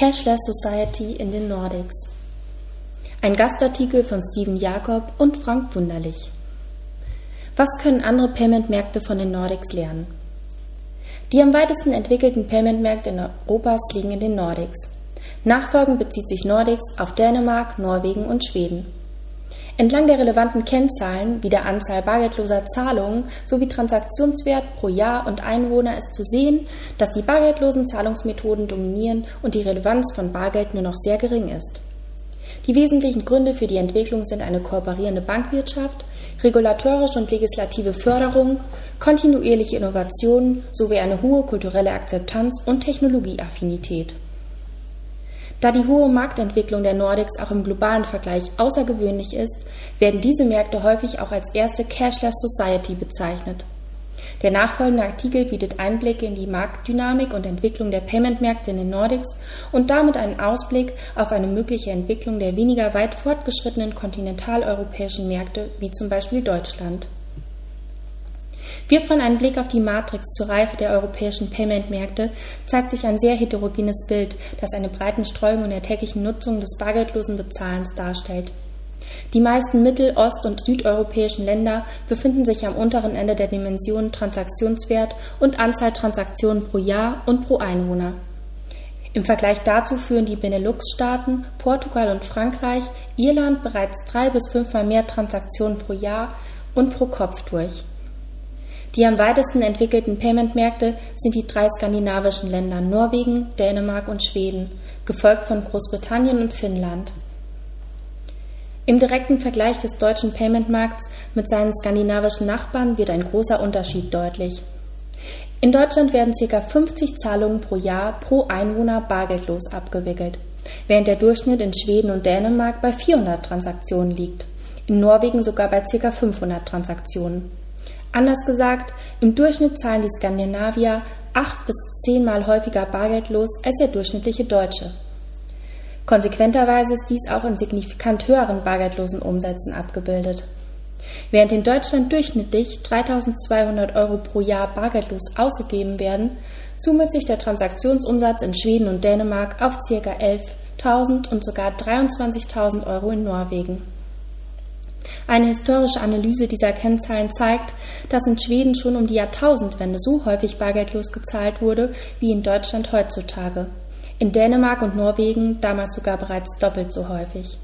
Cashless Society in den Nordics. Ein Gastartikel von Steven Jakob und Frank Wunderlich. Was können andere Payment-Märkte von den Nordics lernen? Die am weitesten entwickelten Payment-Märkte in Europas liegen in den Nordics. Nachfolgend bezieht sich Nordics auf Dänemark, Norwegen und Schweden. Entlang der relevanten Kennzahlen wie der Anzahl bargeldloser Zahlungen sowie Transaktionswert pro Jahr und Einwohner ist zu sehen, dass die bargeldlosen Zahlungsmethoden dominieren und die Relevanz von Bargeld nur noch sehr gering ist. Die wesentlichen Gründe für die Entwicklung sind eine kooperierende Bankwirtschaft, regulatorische und legislative Förderung, kontinuierliche Innovation sowie eine hohe kulturelle Akzeptanz und Technologieaffinität. Da die hohe Marktentwicklung der Nordics auch im globalen Vergleich außergewöhnlich ist, werden diese Märkte häufig auch als erste Cashless Society bezeichnet. Der nachfolgende Artikel bietet Einblicke in die Marktdynamik und Entwicklung der Payment-Märkte in den Nordics und damit einen Ausblick auf eine mögliche Entwicklung der weniger weit fortgeschrittenen kontinentaleuropäischen Märkte, wie zum Beispiel Deutschland. Wirft man einen Blick auf die Matrix zur Reife der europäischen Payment-Märkte, zeigt sich ein sehr heterogenes Bild, das eine breiten Streuung in der täglichen Nutzung des bargeldlosen Bezahlens darstellt. Die meisten mittel-, ost- und südeuropäischen Länder befinden sich am unteren Ende der Dimensionen Transaktionswert und Anzahl Transaktionen pro Jahr und pro Einwohner. Im Vergleich dazu führen die Benelux-Staaten, Portugal und Frankreich, Irland bereits drei bis fünfmal mehr Transaktionen pro Jahr und pro Kopf durch. Die am weitesten entwickelten Payment-Märkte sind die drei skandinavischen Länder Norwegen, Dänemark und Schweden, gefolgt von Großbritannien und Finnland. Im direkten Vergleich des deutschen Payment-Markts mit seinen skandinavischen Nachbarn wird ein großer Unterschied deutlich. In Deutschland werden ca. 50 Zahlungen pro Jahr pro Einwohner bargeldlos abgewickelt, während der Durchschnitt in Schweden und Dänemark bei 400 Transaktionen liegt, in Norwegen sogar bei ca. 500 Transaktionen. Anders gesagt, im Durchschnitt zahlen die Skandinavier acht bis zehnmal häufiger bargeldlos als der durchschnittliche Deutsche. Konsequenterweise ist dies auch in signifikant höheren bargeldlosen Umsätzen abgebildet. Während in Deutschland durchschnittlich 3200 Euro pro Jahr bargeldlos ausgegeben werden, summiert sich der Transaktionsumsatz in Schweden und Dänemark auf ca. 11.000 und sogar 23.000 Euro in Norwegen. Eine historische Analyse dieser Kennzahlen zeigt, dass in Schweden schon um die Jahrtausendwende so häufig bargeldlos gezahlt wurde wie in Deutschland heutzutage. In Dänemark und Norwegen damals sogar bereits doppelt so häufig.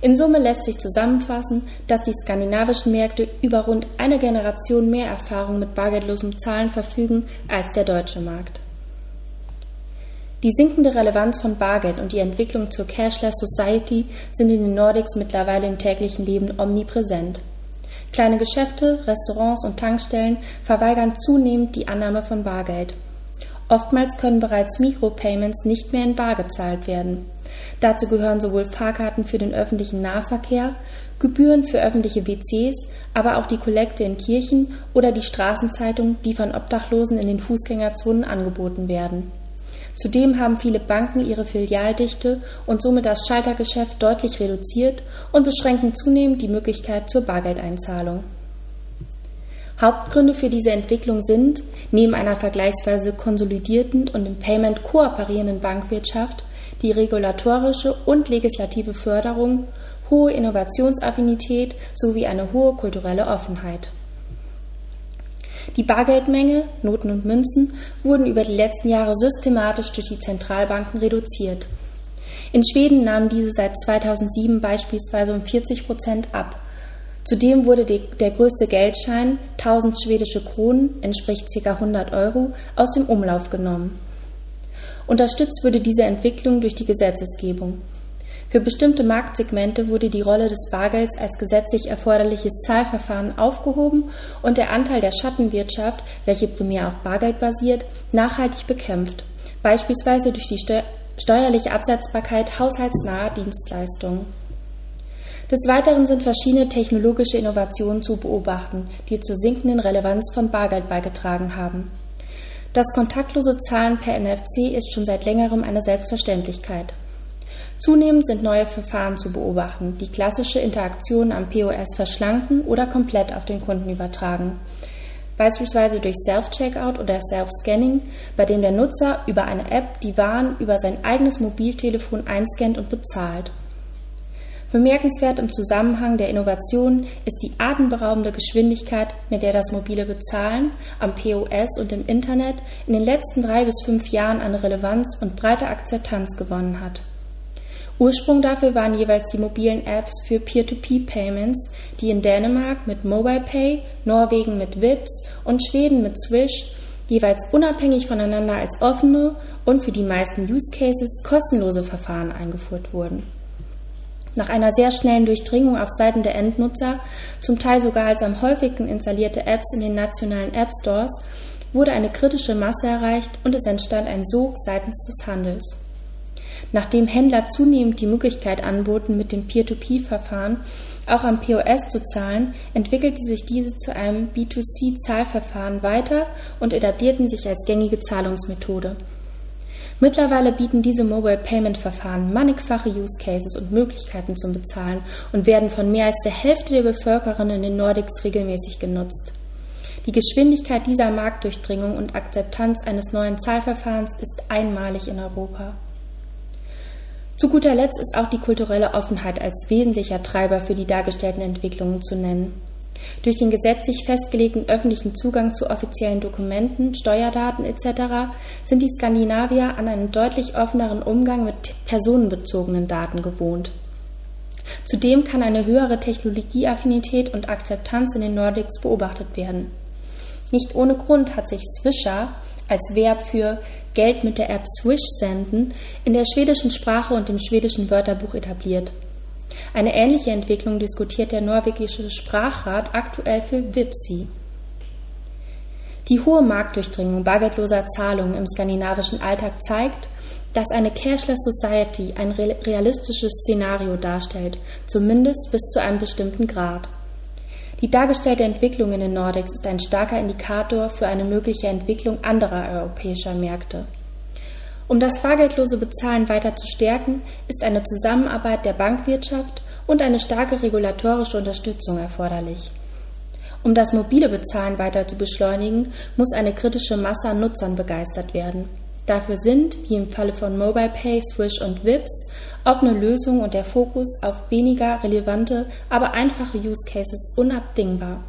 In Summe lässt sich zusammenfassen, dass die skandinavischen Märkte über rund eine Generation mehr Erfahrung mit bargeldlosem Zahlen verfügen als der deutsche Markt. Die sinkende Relevanz von Bargeld und die Entwicklung zur Cashless Society sind in den Nordics mittlerweile im täglichen Leben omnipräsent. Kleine Geschäfte, Restaurants und Tankstellen verweigern zunehmend die Annahme von Bargeld. Oftmals können bereits Mikropayments nicht mehr in Bar gezahlt werden. Dazu gehören sowohl Fahrkarten für den öffentlichen Nahverkehr, Gebühren für öffentliche WCs, aber auch die Kollekte in Kirchen oder die Straßenzeitung, die von Obdachlosen in den Fußgängerzonen angeboten werden. Zudem haben viele Banken ihre Filialdichte und somit das Schaltergeschäft deutlich reduziert und beschränken zunehmend die Möglichkeit zur Bargeldeinzahlung. Hauptgründe für diese Entwicklung sind, neben einer vergleichsweise konsolidierten und im Payment kooperierenden Bankwirtschaft, die regulatorische und legislative Förderung, hohe Innovationsaffinität sowie eine hohe kulturelle Offenheit. Die Bargeldmenge, Noten und Münzen, wurden über die letzten Jahre systematisch durch die Zentralbanken reduziert. In Schweden nahmen diese seit 2007 beispielsweise um 40 Prozent ab. Zudem wurde die, der größte Geldschein, 1000 schwedische Kronen, entspricht ca. 100 Euro, aus dem Umlauf genommen. Unterstützt wurde diese Entwicklung durch die Gesetzesgebung. Für bestimmte Marktsegmente wurde die Rolle des Bargelds als gesetzlich erforderliches Zahlverfahren aufgehoben und der Anteil der Schattenwirtschaft, welche primär auf Bargeld basiert, nachhaltig bekämpft, beispielsweise durch die steuerliche Absetzbarkeit haushaltsnaher Dienstleistungen. Des Weiteren sind verschiedene technologische Innovationen zu beobachten, die zur sinkenden Relevanz von Bargeld beigetragen haben. Das kontaktlose Zahlen per NFC ist schon seit längerem eine Selbstverständlichkeit. Zunehmend sind neue Verfahren zu beobachten, die klassische Interaktionen am POS verschlanken oder komplett auf den Kunden übertragen. beispielsweise durch Self-Checkout oder Self-Scanning, bei dem der Nutzer über eine App die Waren über sein eigenes Mobiltelefon einscannt und bezahlt. Bemerkenswert im Zusammenhang der Innovation ist die atemberaubende Geschwindigkeit, mit der das mobile Bezahlen am POS und im Internet in den letzten drei bis fünf Jahren an Relevanz und breite Akzeptanz gewonnen hat. Ursprung dafür waren jeweils die mobilen Apps für Peer-to-Peer-Payments, die in Dänemark mit MobilePay, Norwegen mit Vips und Schweden mit Swish jeweils unabhängig voneinander als offene und für die meisten Use Cases kostenlose Verfahren eingeführt wurden. Nach einer sehr schnellen Durchdringung auf Seiten der Endnutzer, zum Teil sogar als am häufigsten installierte Apps in den nationalen App Stores, wurde eine kritische Masse erreicht und es entstand ein Sog seitens des Handels. Nachdem Händler zunehmend die Möglichkeit anboten, mit dem Peer-to-Peer-Verfahren auch am POS zu zahlen, entwickelte sich diese zu einem B2C-Zahlverfahren weiter und etablierten sich als gängige Zahlungsmethode. Mittlerweile bieten diese Mobile Payment Verfahren mannigfache Use Cases und Möglichkeiten zum Bezahlen und werden von mehr als der Hälfte der Bevölkerung in den Nordics regelmäßig genutzt. Die Geschwindigkeit dieser Marktdurchdringung und Akzeptanz eines neuen Zahlverfahrens ist einmalig in Europa. Zu guter Letzt ist auch die kulturelle Offenheit als wesentlicher Treiber für die dargestellten Entwicklungen zu nennen. Durch den gesetzlich festgelegten öffentlichen Zugang zu offiziellen Dokumenten, Steuerdaten etc. sind die Skandinavier an einen deutlich offeneren Umgang mit personenbezogenen Daten gewohnt. Zudem kann eine höhere Technologieaffinität und Akzeptanz in den Nordics beobachtet werden. Nicht ohne Grund hat sich Swisha als Verb für Geld mit der App Swish senden in der schwedischen Sprache und dem schwedischen Wörterbuch etabliert. Eine ähnliche Entwicklung diskutiert der norwegische Sprachrat aktuell für Vipsi. Die hohe Marktdurchdringung bargeldloser Zahlungen im skandinavischen Alltag zeigt, dass eine Cashless Society ein realistisches Szenario darstellt, zumindest bis zu einem bestimmten Grad. Die dargestellte Entwicklung in den Nordics ist ein starker Indikator für eine mögliche Entwicklung anderer europäischer Märkte. Um das bargeldlose Bezahlen weiter zu stärken, ist eine Zusammenarbeit der Bankwirtschaft und eine starke regulatorische Unterstützung erforderlich. Um das mobile Bezahlen weiter zu beschleunigen, muss eine kritische Masse an Nutzern begeistert werden. Dafür sind, wie im Falle von MobilePay, Swish und Vips, offene Lösungen und der Fokus auf weniger relevante, aber einfache Use Cases unabdingbar.